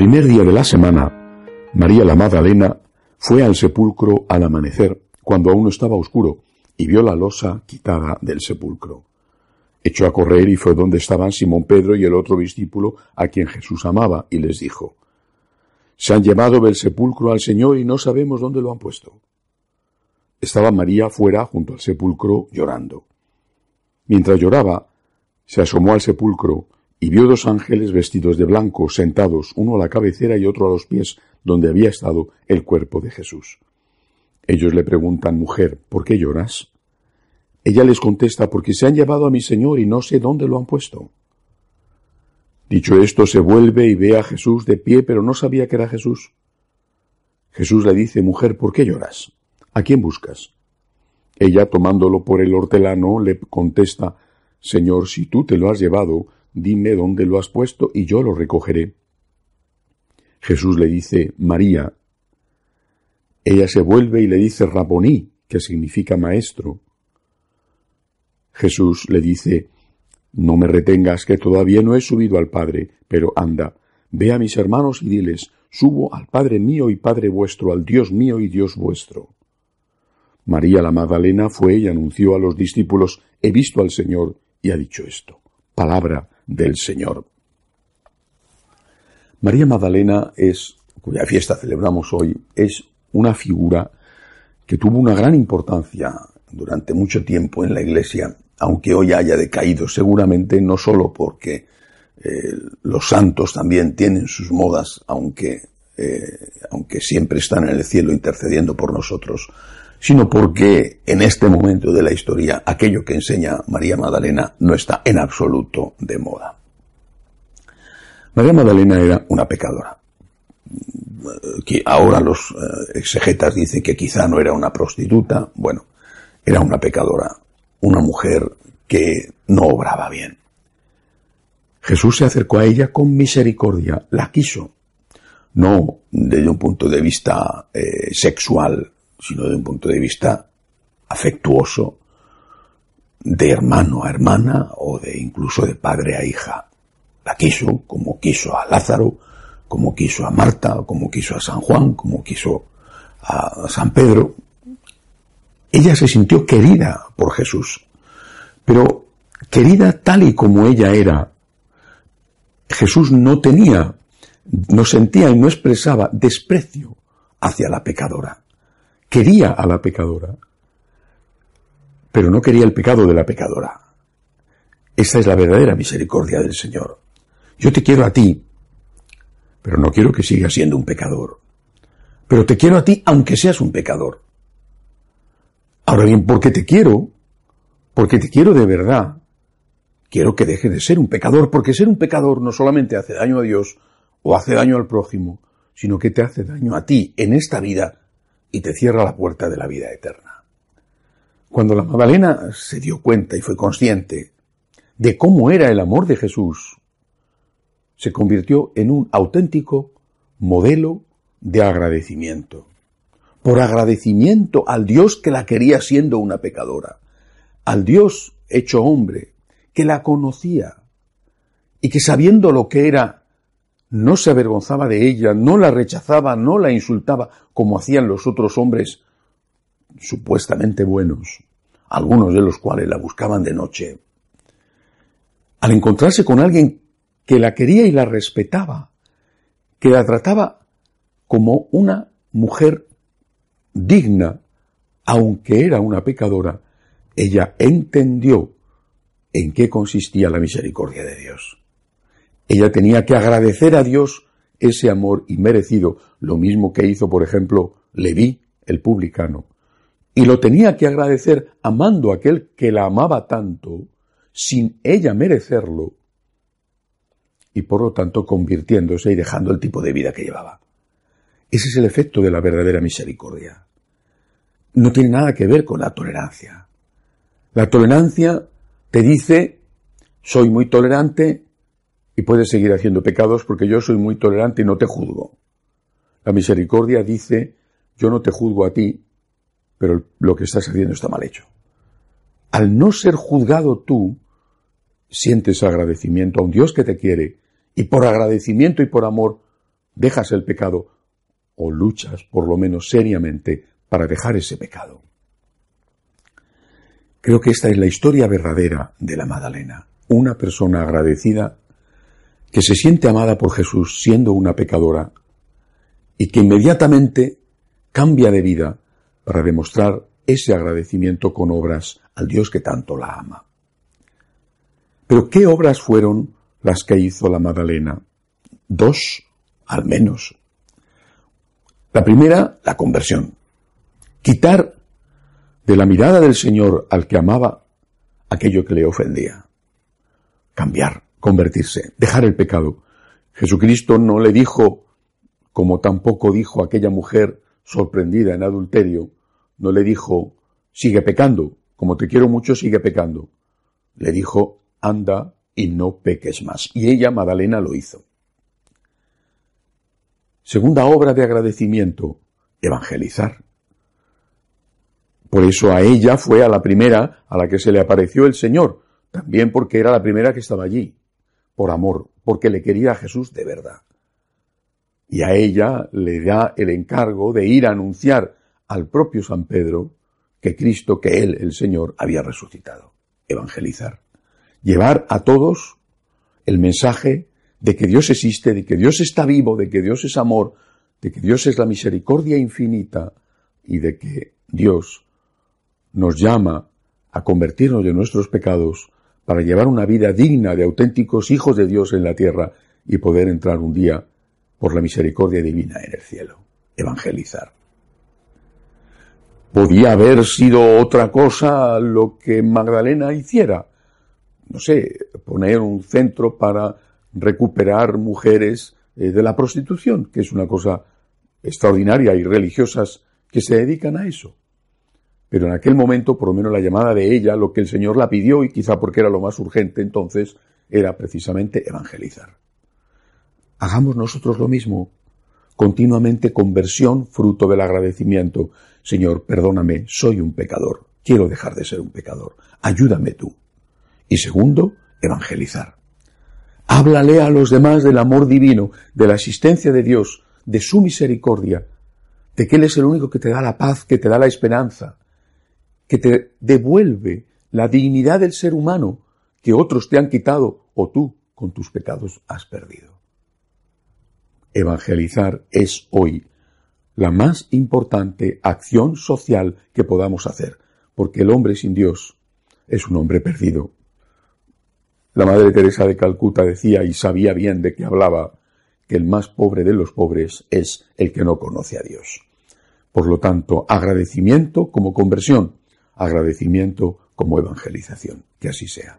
primer día de la semana, María la Magdalena fue al sepulcro al amanecer, cuando aún estaba oscuro, y vio la losa quitada del sepulcro. Echó a correr y fue donde estaban Simón Pedro y el otro discípulo a quien Jesús amaba, y les dijo, Se han llevado del sepulcro al Señor y no sabemos dónde lo han puesto. Estaba María fuera junto al sepulcro llorando. Mientras lloraba, se asomó al sepulcro y vio dos ángeles vestidos de blanco sentados, uno a la cabecera y otro a los pies, donde había estado el cuerpo de Jesús. Ellos le preguntan, mujer, ¿por qué lloras? Ella les contesta, porque se han llevado a mi Señor y no sé dónde lo han puesto. Dicho esto, se vuelve y ve a Jesús de pie, pero no sabía que era Jesús. Jesús le dice, mujer, ¿por qué lloras? ¿A quién buscas? Ella, tomándolo por el hortelano, le contesta, Señor, si tú te lo has llevado, dime dónde lo has puesto y yo lo recogeré. Jesús le dice, María. Ella se vuelve y le dice, Raboní, que significa maestro. Jesús le dice, No me retengas, que todavía no he subido al Padre, pero anda, ve a mis hermanos y diles, Subo al Padre mío y Padre vuestro, al Dios mío y Dios vuestro. María la Magdalena fue y anunció a los discípulos, He visto al Señor, y ha dicho esto. Palabra del Señor. María Magdalena es, cuya fiesta celebramos hoy, es una figura que tuvo una gran importancia durante mucho tiempo en la Iglesia, aunque hoy haya decaído seguramente no solo porque eh, los santos también tienen sus modas, aunque, eh, aunque siempre están en el cielo intercediendo por nosotros, sino porque en este momento de la historia aquello que enseña María Magdalena no está en absoluto de moda. María Magdalena era una pecadora. Que ahora los eh, exegetas dicen que quizá no era una prostituta. Bueno, era una pecadora, una mujer que no obraba bien. Jesús se acercó a ella con misericordia, la quiso, no desde un punto de vista eh, sexual, sino de un punto de vista afectuoso, de hermano a hermana o de incluso de padre a hija. La quiso como quiso a Lázaro, como quiso a Marta, como quiso a San Juan, como quiso a San Pedro. Ella se sintió querida por Jesús, pero querida tal y como ella era. Jesús no tenía, no sentía y no expresaba desprecio hacia la pecadora quería a la pecadora, pero no quería el pecado de la pecadora. Esa es la verdadera misericordia del Señor. Yo te quiero a ti, pero no quiero que sigas siendo un pecador. Pero te quiero a ti aunque seas un pecador. Ahora bien, ¿por qué te quiero? Porque te quiero de verdad. Quiero que dejes de ser un pecador, porque ser un pecador no solamente hace daño a Dios o hace daño al prójimo, sino que te hace daño a ti en esta vida y te cierra la puerta de la vida eterna. Cuando la Magdalena se dio cuenta y fue consciente de cómo era el amor de Jesús, se convirtió en un auténtico modelo de agradecimiento. Por agradecimiento al Dios que la quería siendo una pecadora, al Dios hecho hombre, que la conocía y que sabiendo lo que era no se avergonzaba de ella, no la rechazaba, no la insultaba, como hacían los otros hombres supuestamente buenos, algunos de los cuales la buscaban de noche. Al encontrarse con alguien que la quería y la respetaba, que la trataba como una mujer digna, aunque era una pecadora, ella entendió en qué consistía la misericordia de Dios. Ella tenía que agradecer a Dios ese amor inmerecido, lo mismo que hizo, por ejemplo, Leví, el publicano. Y lo tenía que agradecer amando a aquel que la amaba tanto, sin ella merecerlo, y por lo tanto convirtiéndose y dejando el tipo de vida que llevaba. Ese es el efecto de la verdadera misericordia. No tiene nada que ver con la tolerancia. La tolerancia te dice, soy muy tolerante, y puedes seguir haciendo pecados porque yo soy muy tolerante y no te juzgo. La misericordia dice, yo no te juzgo a ti, pero lo que estás haciendo está mal hecho. Al no ser juzgado tú, sientes agradecimiento a un Dios que te quiere y por agradecimiento y por amor dejas el pecado o luchas por lo menos seriamente para dejar ese pecado. Creo que esta es la historia verdadera de la Madalena, una persona agradecida que se siente amada por Jesús siendo una pecadora y que inmediatamente cambia de vida para demostrar ese agradecimiento con obras al Dios que tanto la ama. Pero ¿qué obras fueron las que hizo la Magdalena? Dos, al menos. La primera, la conversión. Quitar de la mirada del Señor al que amaba aquello que le ofendía. Cambiar, convertirse, dejar el pecado. Jesucristo no le dijo, como tampoco dijo aquella mujer sorprendida en adulterio, no le dijo, sigue pecando, como te quiero mucho, sigue pecando. Le dijo, anda y no peques más. Y ella, Madalena, lo hizo. Segunda obra de agradecimiento, evangelizar. Por eso a ella fue a la primera a la que se le apareció el Señor, también porque era la primera que estaba allí, por amor, porque le quería a Jesús de verdad. Y a ella le da el encargo de ir a anunciar al propio San Pedro que Cristo, que Él, el Señor, había resucitado. Evangelizar. Llevar a todos el mensaje de que Dios existe, de que Dios está vivo, de que Dios es amor, de que Dios es la misericordia infinita y de que Dios nos llama a convertirnos de nuestros pecados para llevar una vida digna de auténticos hijos de Dios en la tierra y poder entrar un día por la misericordia divina en el cielo. Evangelizar. Podía haber sido otra cosa lo que Magdalena hiciera. No sé, poner un centro para recuperar mujeres eh, de la prostitución, que es una cosa extraordinaria y religiosas que se dedican a eso. Pero en aquel momento, por lo menos la llamada de ella, lo que el Señor la pidió, y quizá porque era lo más urgente entonces, era precisamente evangelizar. Hagamos nosotros lo mismo, continuamente conversión fruto del agradecimiento. Señor, perdóname, soy un pecador, quiero dejar de ser un pecador, ayúdame tú. Y segundo, evangelizar. Háblale a los demás del amor divino, de la existencia de Dios, de su misericordia, de que Él es el único que te da la paz, que te da la esperanza, que te devuelve la dignidad del ser humano que otros te han quitado o tú con tus pecados has perdido. Evangelizar es hoy la más importante acción social que podamos hacer, porque el hombre sin Dios es un hombre perdido. La Madre Teresa de Calcuta decía y sabía bien de qué hablaba, que el más pobre de los pobres es el que no conoce a Dios. Por lo tanto, agradecimiento como conversión, agradecimiento como evangelización. Que así sea.